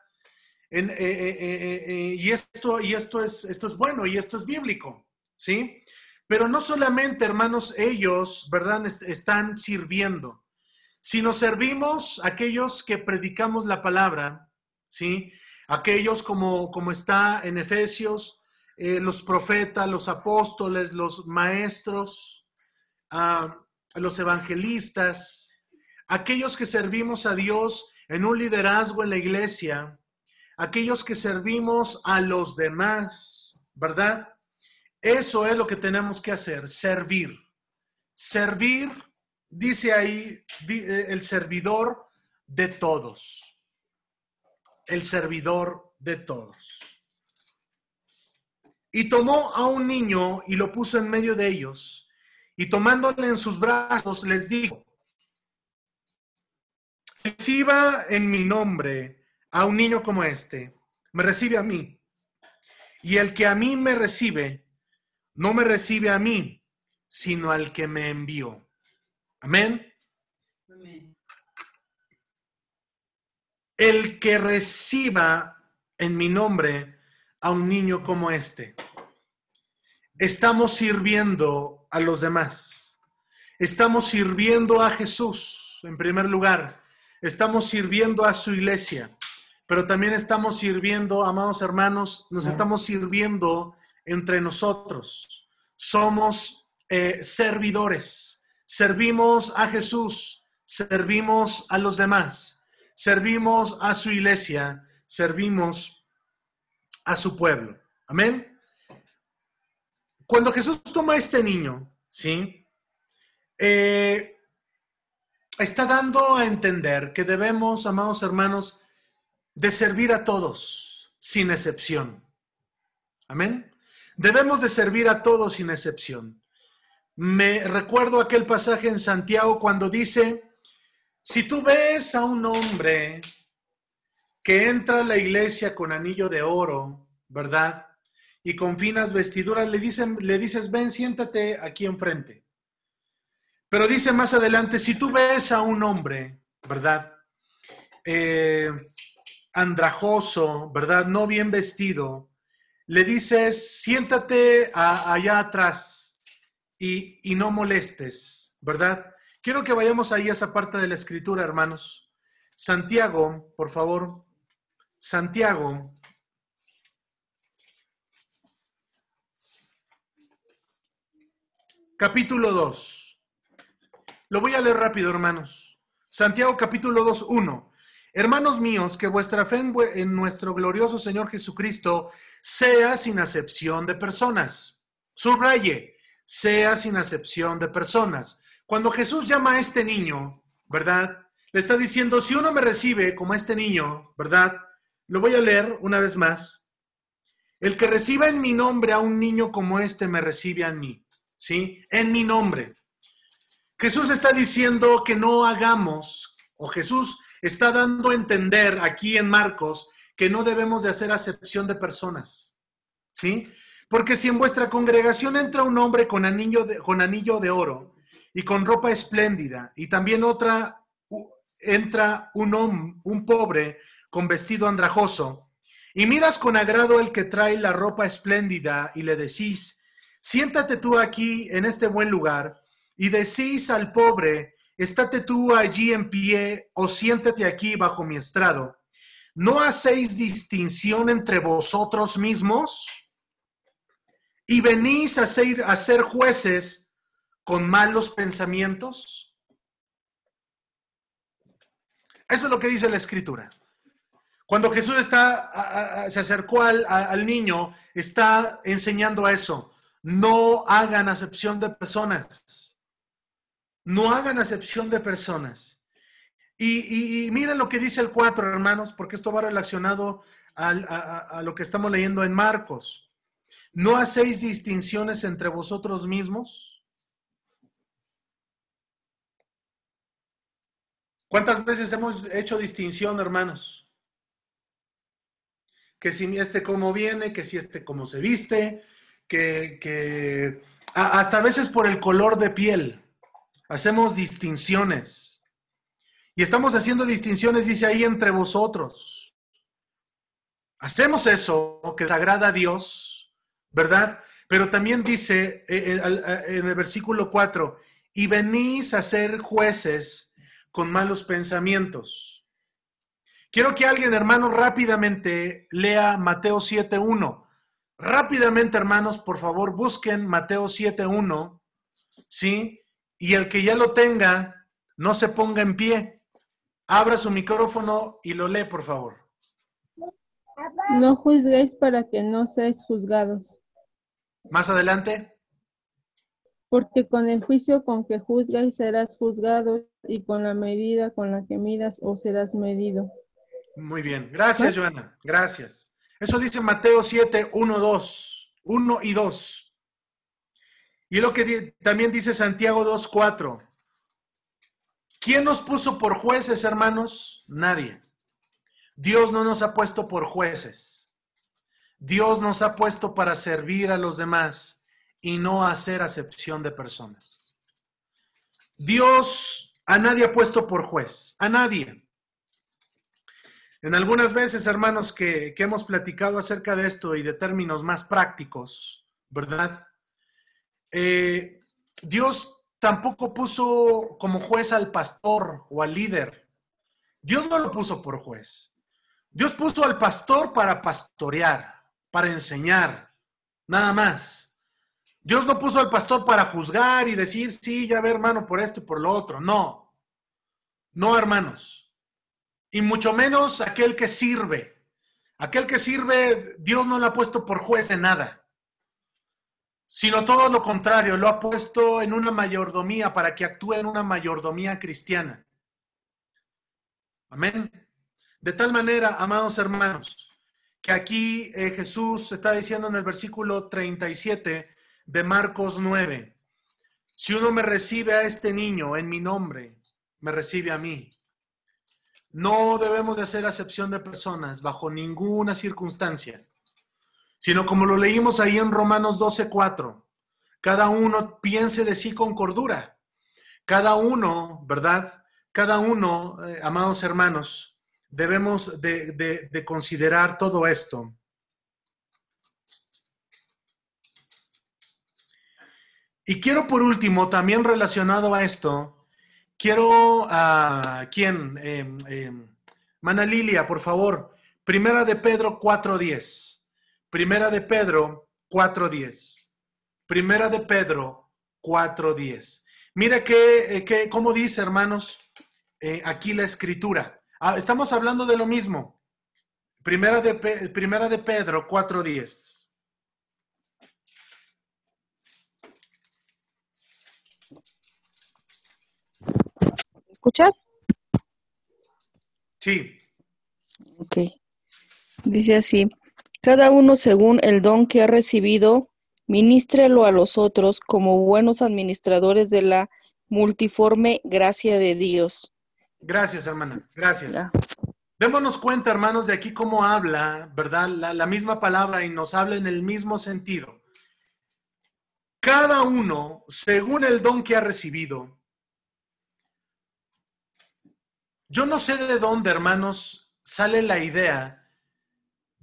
Eh, eh, eh, y esto, y esto es, esto es bueno y esto es bíblico, ¿sí? Pero no solamente, hermanos, ellos, ¿verdad? Est- Están sirviendo, sino servimos aquellos que predicamos la palabra, ¿sí? Aquellos como, como está en Efesios, los profetas, los apóstoles, los maestros, ah, los evangelistas, aquellos que servimos a Dios en un liderazgo en la iglesia, aquellos que servimos a los demás, ¿verdad? Eso es lo que tenemos que hacer, servir. Servir, dice ahí eh, el servidor de todos. El servidor de todos. Y tomó a un niño y lo puso en medio de ellos, y tomándole en sus brazos les dijo, reciba en mi nombre a un niño como este, me recibe a mí. Y el que a mí me recibe, no me recibe a mí, sino al que me envió. Amén. Amén. El que reciba en mi nombre a un niño como este. Estamos sirviendo a los demás. Estamos sirviendo a Jesús en primer lugar. Estamos sirviendo a su iglesia. Pero también estamos sirviendo, amados hermanos, nos estamos sirviendo entre nosotros. Somos eh, servidores. Servimos a Jesús, servimos a los demás, servimos a su iglesia, servimos a su pueblo. Amén. Cuando Jesús toma a este niño, ¿sí? Eh, está dando a entender que debemos, amados hermanos, de servir a todos, sin excepción. Amén. Debemos de servir a todos sin excepción. Me recuerdo aquel pasaje en Santiago cuando dice, si tú ves a un hombre que entra a la iglesia con anillo de oro, ¿verdad? Y con finas vestiduras, le, dicen, le dices, ven, siéntate aquí enfrente. Pero dice más adelante, si tú ves a un hombre, ¿verdad? Eh, andrajoso, ¿verdad? No bien vestido, le dices, siéntate allá atrás y, y, no molestes, ¿verdad? Quiero que vayamos ahí a esa parte de la escritura, hermanos. Santiago, por favor. Santiago. Capítulo 2. Lo voy a leer rápido, hermanos. Santiago capítulo 2, 1. Hermanos míos, que vuestra fe en, nuestro glorioso Señor Jesucristo sea sin acepción de personas. Subraye, sea sin acepción de personas. Cuando Jesús llama a este niño, ¿verdad? Le está diciendo, si uno me recibe como este niño, ¿verdad? Lo voy a leer una vez más. El que reciba en mi nombre a un niño como este me recibe a mí, ¿sí? En mi nombre. Jesús está diciendo que no hagamos, o Jesús está dando a entender aquí en Marcos que no debemos de hacer acepción de personas. ¿Sí? Porque si en vuestra congregación entra un hombre con anillo de, con anillo de oro y con ropa espléndida, y también otra entra un, un pobre con vestido andrajoso, y miras con agrado el que trae la ropa espléndida y le decís, siéntate tú aquí en este buen lugar, y decís al pobre, estate tú allí en pie o siéntate aquí bajo mi estrado. ¿No hacéis distinción entre vosotros mismos? ¿Y venís a ser, jueces con malos pensamientos? Eso es lo que dice la escritura. Cuando Jesús está, se acercó al, al niño, está enseñando eso. No hagan acepción de personas no hagan acepción de personas. Y, miren lo que dice el 4, hermanos, porque esto va relacionado a, a lo que estamos leyendo en Marcos. ¿No hacéis distinciones entre vosotros mismos? ¿Cuántas veces hemos hecho distinción, hermanos? Que si este cómo viene, que si este cómo se viste, que, que hasta a veces por el color de piel. Hacemos distinciones. Y estamos haciendo distinciones, dice ahí, entre vosotros. Hacemos eso que agrada a Dios, ¿verdad? Pero también dice eh, eh, en el versículo 4, y venís a ser jueces con malos pensamientos. Quiero que alguien, hermanos, rápidamente lea Mateo 7.1. Rápidamente, hermanos, por favor, busquen Mateo 7.1, ¿sí? Y el que ya lo tenga, no se ponga en pie. Abra su micrófono y lo lee, por favor. No juzguéis para que no seáis juzgados. Más adelante. Porque con el juicio con que juzgáis serás juzgado y con la medida con la que midas o serás medido. Muy bien. Gracias, Joana. Gracias. Eso dice Mateo 7, 1, 2. 1 y 2. Y lo que también dice Santiago 2.4. ¿Quién nos puso por jueces, hermanos? Nadie. Dios no nos ha puesto por jueces. Dios nos ha puesto para servir a los demás y no hacer acepción de personas. Dios a nadie ha puesto por juez, a nadie. En algunas veces, hermanos, que, que hemos platicado acerca de esto y de términos más prácticos, ¿verdad? Eh, Dios tampoco puso como juez al pastor o al líder. Dios no lo puso por juez. Dios puso al pastor para pastorear, para enseñar, nada más. Dios no puso al pastor para juzgar y decir, sí, ya ve hermano, por esto y por lo otro. No, no hermanos. Y mucho menos aquel que sirve. Aquel que sirve, Dios no lo ha puesto por juez de nada sino todo lo contrario, lo ha puesto en una mayordomía para que actúe en una mayordomía cristiana. Amén. De tal manera, amados hermanos, que aquí eh, Jesús está diciendo en el versículo 37 de Marcos 9, si uno me recibe a este niño en mi nombre, me recibe a mí. No debemos de hacer acepción de personas bajo ninguna circunstancia sino como lo leímos ahí en Romanos 12:4. Cada uno piense de sí con cordura. Cada uno, ¿verdad? Cada uno, eh, amados hermanos, debemos de, de considerar todo esto. Y quiero por último, también relacionado a esto, quiero a quién, eh, eh, Mana Lilia, por favor, primera de Pedro 4.10. Primera de Pedro 4.10. Primera de Pedro 4.10. Mira que, que, cómo dice, hermanos, eh, aquí la escritura. Ah, estamos hablando de lo mismo. Primera de, primera de Pedro 4.10. ¿Escucha? Sí. Ok. Dice así, cada uno según el don que ha recibido, ministrelo a los otros como buenos administradores de la multiforme gracia de Dios. Gracias, hermana. Gracias. Ya. Démonos cuenta, hermanos, de aquí cómo habla, ¿verdad? La, la misma palabra y nos habla en el mismo sentido. Cada uno, según el don que ha recibido, yo no sé de dónde, hermanos, sale la idea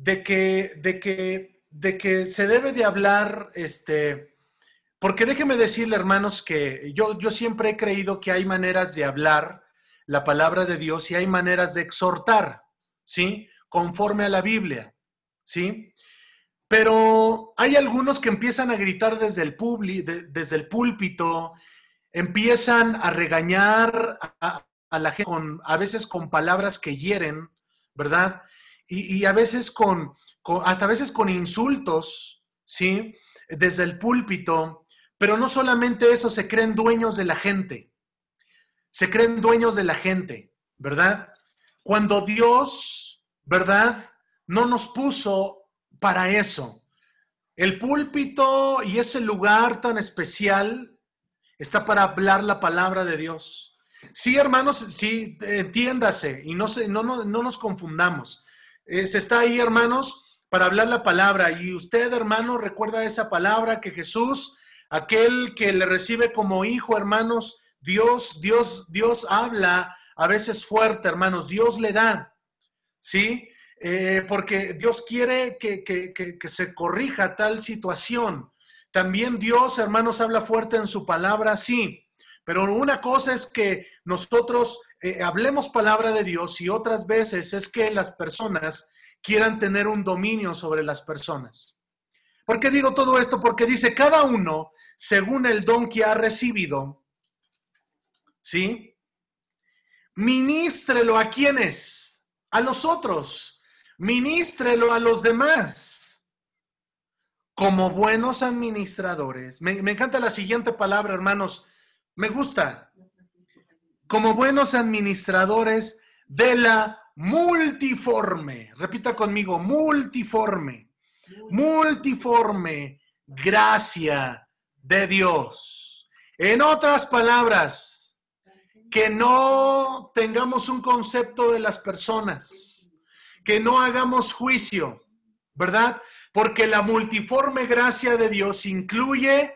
de que, de que, de que se debe de hablar, este, porque déjeme decirle, hermanos, que yo, yo siempre he creído que hay maneras de hablar la palabra de Dios y hay maneras de exhortar, ¿sí? Conforme a la Biblia, ¿sí? Pero hay algunos que empiezan a gritar desde el, publi, de, desde el púlpito, empiezan a regañar a, a, la gente, con, a veces con palabras que hieren, ¿verdad? Y, a veces con, con, hasta a veces con insultos, ¿sí? Desde el púlpito, pero no solamente eso, se creen dueños de la gente se creen dueños de la gente, ¿verdad? Cuando Dios, ¿verdad? No nos puso para eso. El púlpito y ese lugar tan especial está para hablar la palabra de Dios. Sí, hermanos, sí, entiéndase y no, se, no, no, no nos confundamos. Eh, se está ahí, hermanos, para hablar la palabra. Y usted, hermano, recuerda esa palabra que Jesús, aquel que le recibe como hijo, hermanos, Dios, Dios, Dios habla a veces fuerte, hermanos. Dios le da, ¿sí? Eh, porque Dios quiere que, que, que, que, se corrija tal situación. También Dios, hermanos, habla fuerte en su palabra, sí. Pero una cosa es que nosotros eh, hablemos palabra de Dios y otras veces es que las personas quieran tener un dominio sobre las personas. ¿Por qué digo todo esto? Porque dice, cada uno, según el don que ha recibido, ¿sí? Ministrelo a quienes, a los otros, ministrelo a los demás, como buenos administradores. Me, me, encanta la siguiente palabra, hermanos, me gusta. Como buenos administradores de la multiforme, repita conmigo, multiforme, multiforme gracia de Dios. En otras palabras, que no tengamos un concepto de las personas, que no hagamos juicio, ¿verdad? Porque la multiforme gracia de Dios incluye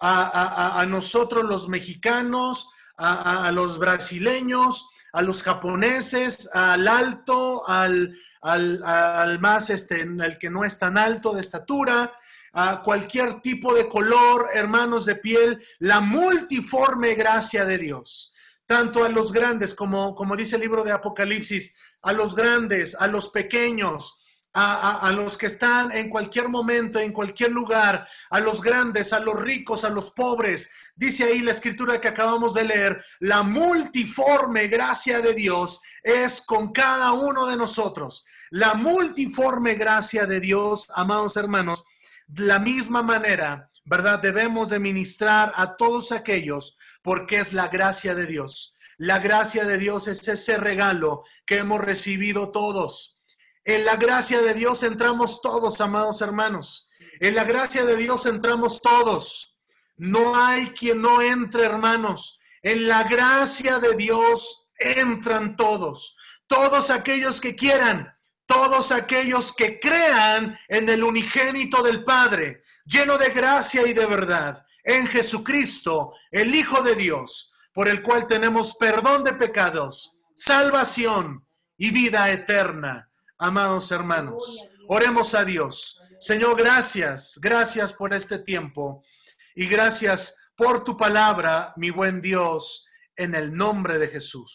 a, a, nosotros los mexicanos, a, los brasileños, a los japoneses, al alto, al, al, al más, este, el que no es tan alto de estatura, a cualquier tipo de color, hermanos de piel, la multiforme gracia de Dios. Tanto a los grandes, como, como dice el libro de Apocalipsis, a los grandes, a los pequeños, a, a- los que están en cualquier momento, en cualquier lugar, a los grandes, a los ricos, a los pobres. Dice ahí la escritura que acabamos de leer, la multiforme gracia de Dios es con cada uno de nosotros. La multiforme gracia de Dios, amados hermanos, de la misma manera, ¿verdad? Debemos de ministrar a todos aquellos porque es la gracia de Dios. La gracia de Dios es ese regalo que hemos recibido todos. En la gracia de Dios entramos todos, amados hermanos. En la gracia de Dios entramos todos. No hay quien no entre, hermanos. En la gracia de Dios entran todos. Todos aquellos que quieran, todos aquellos que crean en el unigénito del Padre, lleno de gracia y de verdad, en Jesucristo, el Hijo de Dios, por el cual tenemos perdón de pecados, salvación y vida eterna. Amados hermanos, oremos a Dios. Señor, gracias, gracias por este tiempo y gracias por tu palabra, mi buen Dios, en el nombre de Jesús.